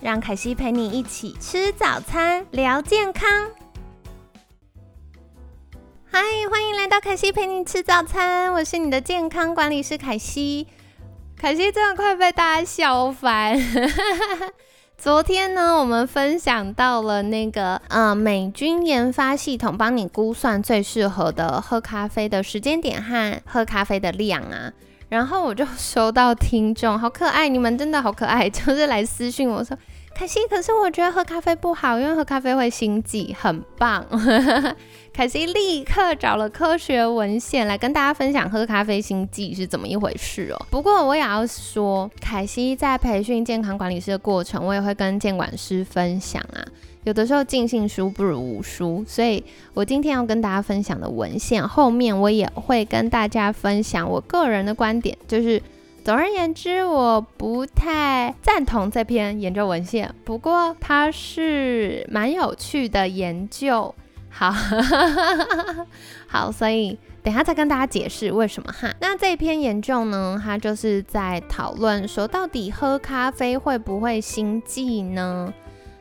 让凯西陪你一起吃早餐，聊健康。嗨，欢迎来到凯西陪你吃早餐，我是你的健康管理师凯西。凯西真的快被大家笑翻。昨天呢，我们分享到了那个呃美军研发系统，帮你估算最适合的喝咖啡的时间点和喝咖啡的量啊。然后我就收到听众，好可爱，你们真的好可爱，就是来私信我说，凯西，可是我觉得喝咖啡不好，因为喝咖啡会心悸，很棒。凯西立刻找了科学文献来跟大家分享喝咖啡心悸是怎么一回事哦。不过我也要说，凯西在培训健康管理师的过程，我也会跟监管师分享啊。有的时候尽信书不如无书，所以我今天要跟大家分享的文献后面，我也会跟大家分享我个人的观点。就是总而言之，我不太赞同这篇研究文献，不过它是蛮有趣的研究。好，好，所以等下再跟大家解释为什么哈。那这篇研究呢，它就是在讨论说，到底喝咖啡会不会心悸呢？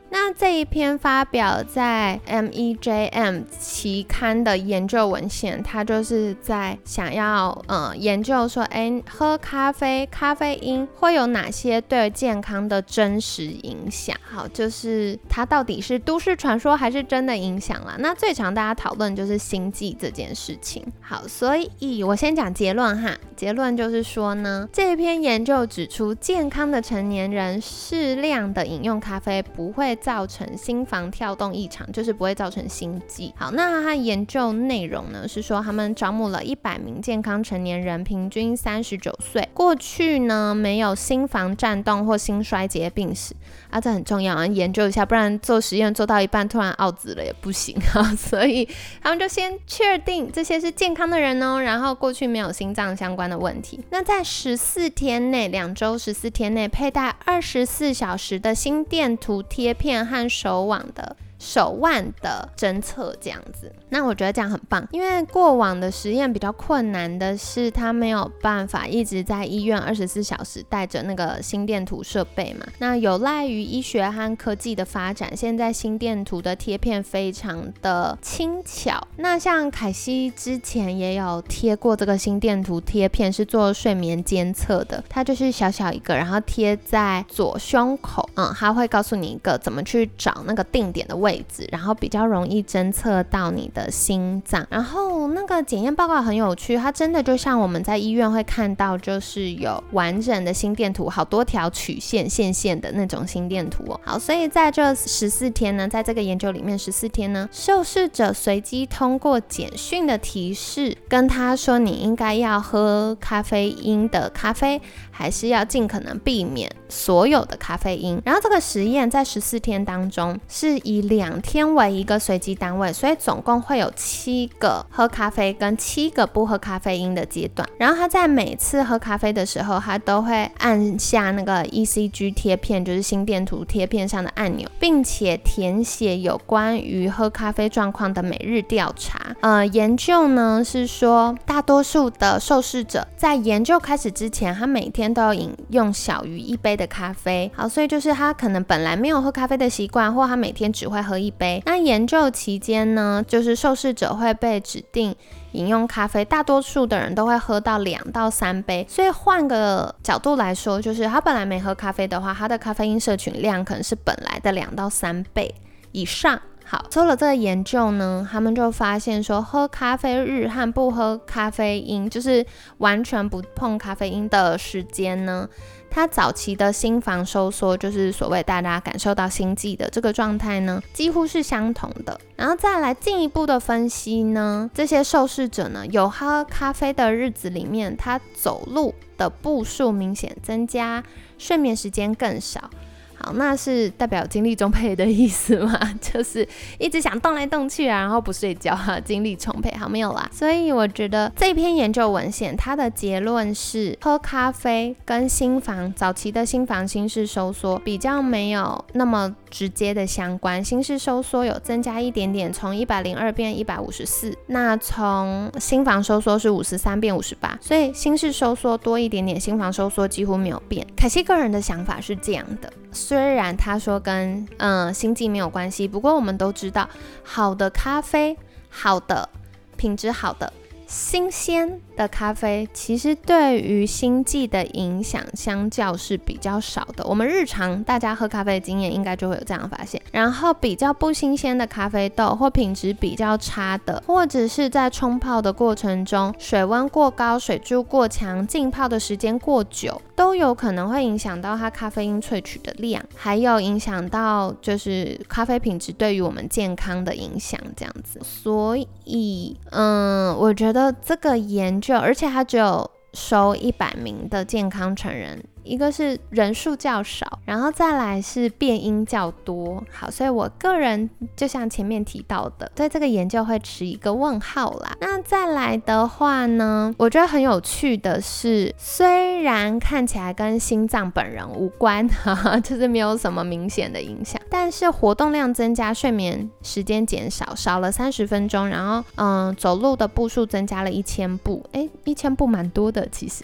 那这一篇发表在 MEJM 期刊的研究文献，它就是在想要呃研究说，哎，喝咖啡咖啡因会有哪些对健康的真实影响？好，就是它到底是都市传说还是真的影响啦？那最常大家讨论就是心悸这件事情。好，所以我先讲结论哈，结论就是说呢，这一篇研究指出，健康的成年人适量的饮用咖啡不会。造成心房跳动异常，就是不会造成心悸。好，那他研究内容呢是说，他们招募了一百名健康成年人，平均三十九岁，过去呢没有心房颤动或心衰竭病史啊，这很重要啊，研究一下，不然做实验做到一半突然奥子了也不行啊。所以他们就先确定这些是健康的人哦，然后过去没有心脏相关的问题。那在十四天内，两周十四天内佩戴二十四小时的心电图贴片。片和手网的。手腕的侦测这样子，那我觉得这样很棒，因为过往的实验比较困难的是，他没有办法一直在医院二十四小时带着那个心电图设备嘛。那有赖于医学和科技的发展，现在心电图的贴片非常的轻巧。那像凯西之前也有贴过这个心电图贴片，是做睡眠监测的，它就是小小一个，然后贴在左胸口，嗯，它会告诉你一个怎么去找那个定点的位。位置，然后比较容易侦测到你的心脏。然后那个检验报告很有趣，它真的就像我们在医院会看到，就是有完整的心电图，好多条曲线、线线的那种心电图哦。好，所以在这十四天呢，在这个研究里面，十四天呢，受试者随机通过简讯的提示，跟他说你应该要喝咖啡因的咖啡，还是要尽可能避免所有的咖啡因。然后这个实验在十四天当中是以两天为一个随机单位，所以总共会有七个喝咖啡跟七个不喝咖啡因的阶段。然后他在每次喝咖啡的时候，他都会按下那个 ECG 贴片，就是心电图贴片上的按钮，并且填写有关于喝咖啡状况的每日调查。呃，研究呢是说，大多数的受试者在研究开始之前，他每天都要饮用小于一杯的咖啡。好，所以就是他可能本来没有喝咖啡的习惯，或他每天只会。喝一杯。那研究期间呢，就是受试者会被指定饮用咖啡，大多数的人都会喝到两到三杯。所以换个角度来说，就是他本来没喝咖啡的话，他的咖啡因摄取量可能是本来的两到三倍以上。好，做了这个研究呢，他们就发现说，喝咖啡日和不喝咖啡因，就是完全不碰咖啡因的时间呢。它早期的心房收缩，就是所谓大家感受到心悸的这个状态呢，几乎是相同的。然后再来进一步的分析呢，这些受试者呢，有喝咖啡的日子里面，他走路的步数明显增加，睡眠时间更少。好，那是代表精力充沛的意思吗？就是一直想动来动去啊，然后不睡觉哈，精力充沛。好，没有啦。所以我觉得这篇研究文献它的结论是，喝咖啡跟心房早期的心房心室收缩比较没有那么直接的相关，心室收缩有增加一点点，从一百零二变一百五十四。那从心房收缩是五十三变五十八，所以心室收缩多一点点，心房收缩几乎没有变。凯西个人的想法是这样的。虽然他说跟嗯心悸没有关系，不过我们都知道，好的咖啡，好的品质好的。新鲜的咖啡其实对于心悸的影响相较是比较少的。我们日常大家喝咖啡的经验应该就会有这样发现。然后比较不新鲜的咖啡豆或品质比较差的，或者是在冲泡的过程中水温过高、水柱过强、浸泡的时间过久，都有可能会影响到它咖啡因萃取的量，还有影响到就是咖啡品质对于我们健康的影响这样子。所以，嗯，我觉得。的这个研究，而且它只有收一百名的健康成人。一个是人数较少，然后再来是变音较多。好，所以我个人就像前面提到的，对这个研究会持一个问号啦。那再来的话呢，我觉得很有趣的是，虽然看起来跟心脏本人无关，哈哈，就是没有什么明显的影响，但是活动量增加，睡眠时间减少，少了三十分钟，然后嗯，走路的步数增加了一千步，诶，一千步蛮多的其实。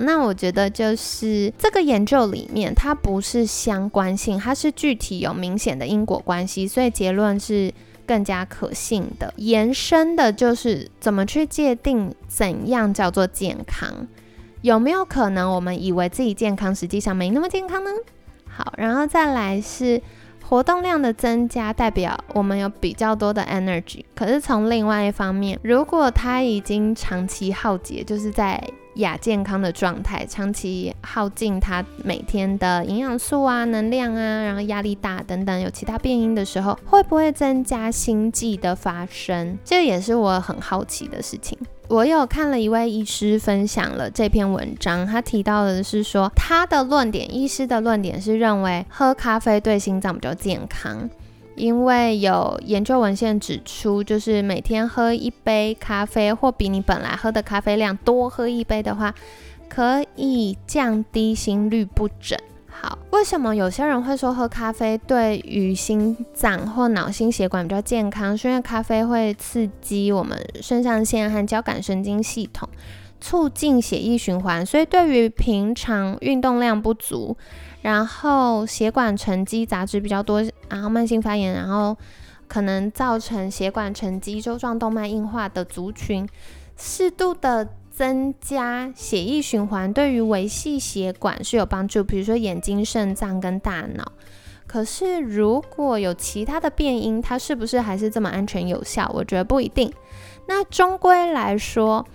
那我觉得就是这个研究里面，它不是相关性，它是具体有明显的因果关系，所以结论是更加可信的。延伸的就是怎么去界定怎样叫做健康，有没有可能我们以为自己健康，实际上没那么健康呢？好，然后再来是活动量的增加，代表我们有比较多的 energy，可是从另外一方面，如果它已经长期耗竭，就是在亚健康的状态，长期耗尽他每天的营养素啊、能量啊，然后压力大等等，有其他变因的时候，会不会增加心悸的发生？这也是我很好奇的事情。我有看了一位医师分享了这篇文章，他提到的是说，他的论点，医师的论点是认为喝咖啡对心脏比较健康。因为有研究文献指出，就是每天喝一杯咖啡，或比你本来喝的咖啡量多喝一杯的话，可以降低心率不整。好，为什么有些人会说喝咖啡对于心脏或脑心血管比较健康？是因为咖啡会刺激我们肾上腺和交感神经系统，促进血液循环，所以对于平常运动量不足。然后血管沉积杂质比较多，然后慢性发炎，然后可能造成血管沉积、周状动脉硬化的族群，适度的增加血液循环，对于维系血管是有帮助。比如说眼睛、肾脏跟大脑。可是如果有其他的变因，它是不是还是这么安全有效？我觉得不一定。那终归来说。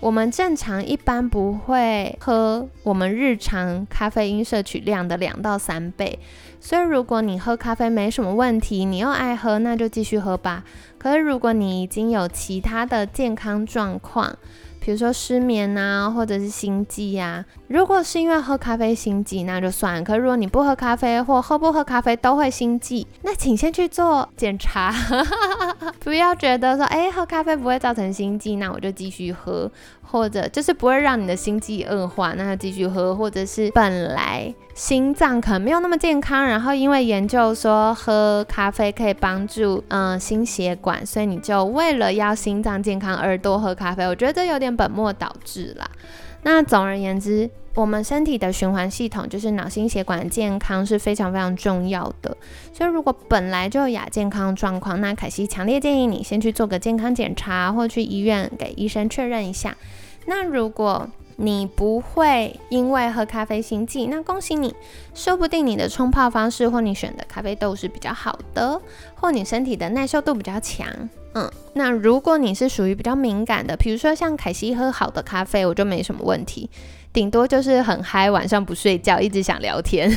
我们正常一般不会喝我们日常咖啡因摄取量的两到三倍，所以如果你喝咖啡没什么问题，你又爱喝，那就继续喝吧。可是如果你已经有其他的健康状况，比如说失眠啊，或者是心悸呀。如果是因为喝咖啡心悸，那就算。可如果你不喝咖啡，或喝不喝咖啡都会心悸，那请先去做检查。不要觉得说，哎，喝咖啡不会造成心悸，那我就继续喝。或者就是不会让你的心悸恶化，那就继续喝。或者是本来心脏可能没有那么健康，然后因为研究说喝咖啡可以帮助嗯心血管，所以你就为了要心脏健康而多喝咖啡。我觉得这有点本末倒置啦。那总而言之，我们身体的循环系统就是脑心血管健康是非常非常重要的。所以如果本来就有亚健康状况，那凯西强烈建议你先去做个健康检查，或去医院给医生确认一下。那如果你不会因为喝咖啡心悸，那恭喜你，说不定你的冲泡方式或你选的咖啡豆是比较好的，或你身体的耐受度比较强。嗯，那如果你是属于比较敏感的，比如说像凯西喝好的咖啡，我就没什么问题，顶多就是很嗨，晚上不睡觉，一直想聊天。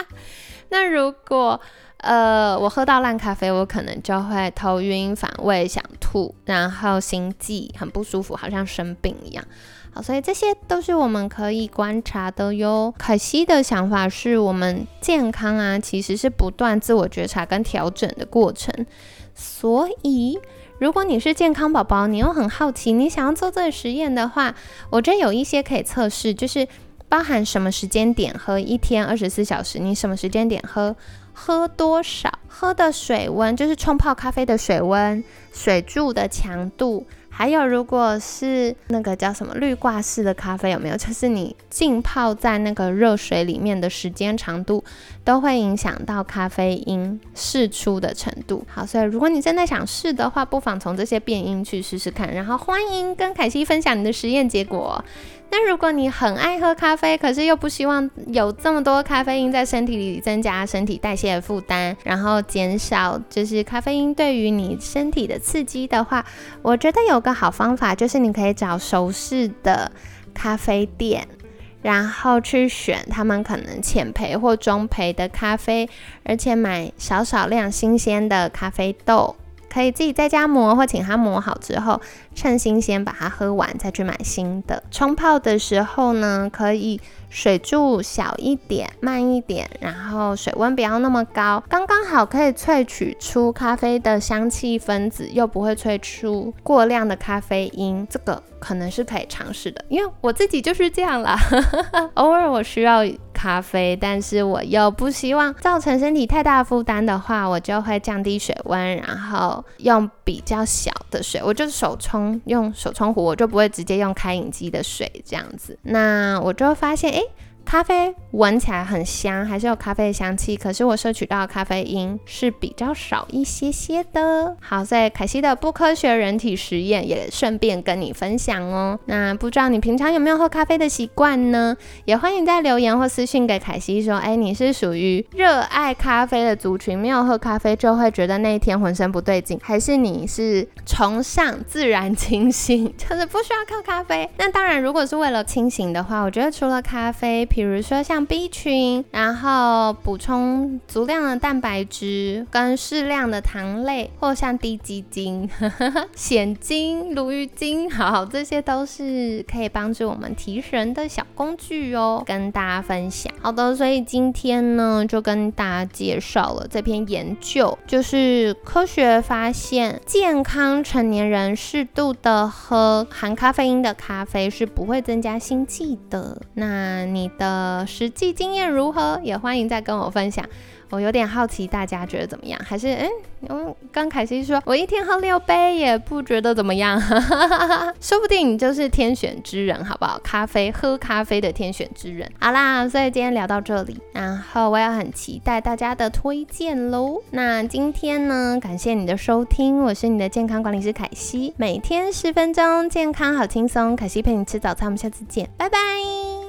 那如果呃我喝到烂咖啡，我可能就会头晕、反胃、想吐，然后心悸，很不舒服，好像生病一样。好，所以这些都是我们可以观察的哟。凯西的想法是我们健康啊，其实是不断自我觉察跟调整的过程。所以，如果你是健康宝宝，你又很好奇，你想要做这个实验的话，我这有一些可以测试，就是包含什么时间点喝一天二十四小时，你什么时间点喝。喝多少？喝的水温就是冲泡咖啡的水温、水柱的强度，还有如果是那个叫什么滤挂式的咖啡，有没有？就是你浸泡在那个热水里面的时间长度，都会影响到咖啡因释出的程度。好，所以如果你真的想试的话，不妨从这些变音去试试看。然后欢迎跟凯西分享你的实验结果。那如果你很爱喝咖啡，可是又不希望有这么多咖啡因在身体里增加身体代谢的负担，然后减少就是咖啡因对于你身体的刺激的话，我觉得有个好方法就是你可以找熟识的咖啡店，然后去选他们可能浅焙或中焙的咖啡，而且买少少量新鲜的咖啡豆。可以自己在家磨，或请他磨好之后，趁新鲜把它喝完，再去买新的。冲泡的时候呢，可以水柱小一点，慢一点，然后水温不要那么高，刚刚好可以萃取出咖啡的香气分子，又不会萃出过量的咖啡因。这个可能是可以尝试的，因为我自己就是这样啦。偶尔我需要。咖啡，但是我又不希望造成身体太大负担的话，我就会降低水温，然后用比较小的水，我就手冲，用手冲壶，我就不会直接用开饮机的水这样子。那我就会发现，哎。咖啡闻起来很香，还是有咖啡的香气，可是我摄取到的咖啡因是比较少一些些的。好，所以凯西的不科学人体实验也顺便跟你分享哦。那不知道你平常有没有喝咖啡的习惯呢？也欢迎在留言或私信给凯西说，哎，你是属于热爱咖啡的族群，没有喝咖啡就会觉得那一天浑身不对劲，还是你是崇尚自然清醒，就是不需要靠咖啡？那当然，如果是为了清醒的话，我觉得除了咖啡。比如说像 B 群，然后补充足量的蛋白质跟适量的糖类，或像低基精、鲜精、鲈鱼精，好，这些都是可以帮助我们提神的小工具哦，跟大家分享。好的，所以今天呢，就跟大家介绍了这篇研究，就是科学发现，健康成年人适度的喝含咖啡因的咖啡是不会增加心悸的。那你的。呃，实际经验如何？也欢迎再跟我分享。我有点好奇，大家觉得怎么样？还是嗯，嗯，刚凯西说，我一天喝六杯也不觉得怎么样，说不定你就是天选之人，好不好？咖啡喝咖啡的天选之人。好啦，所以今天聊到这里，然后我也很期待大家的推荐喽。那今天呢，感谢你的收听，我是你的健康管理师凯西，每天十分钟，健康好轻松，凯西陪你吃早餐，我们下次见，拜拜。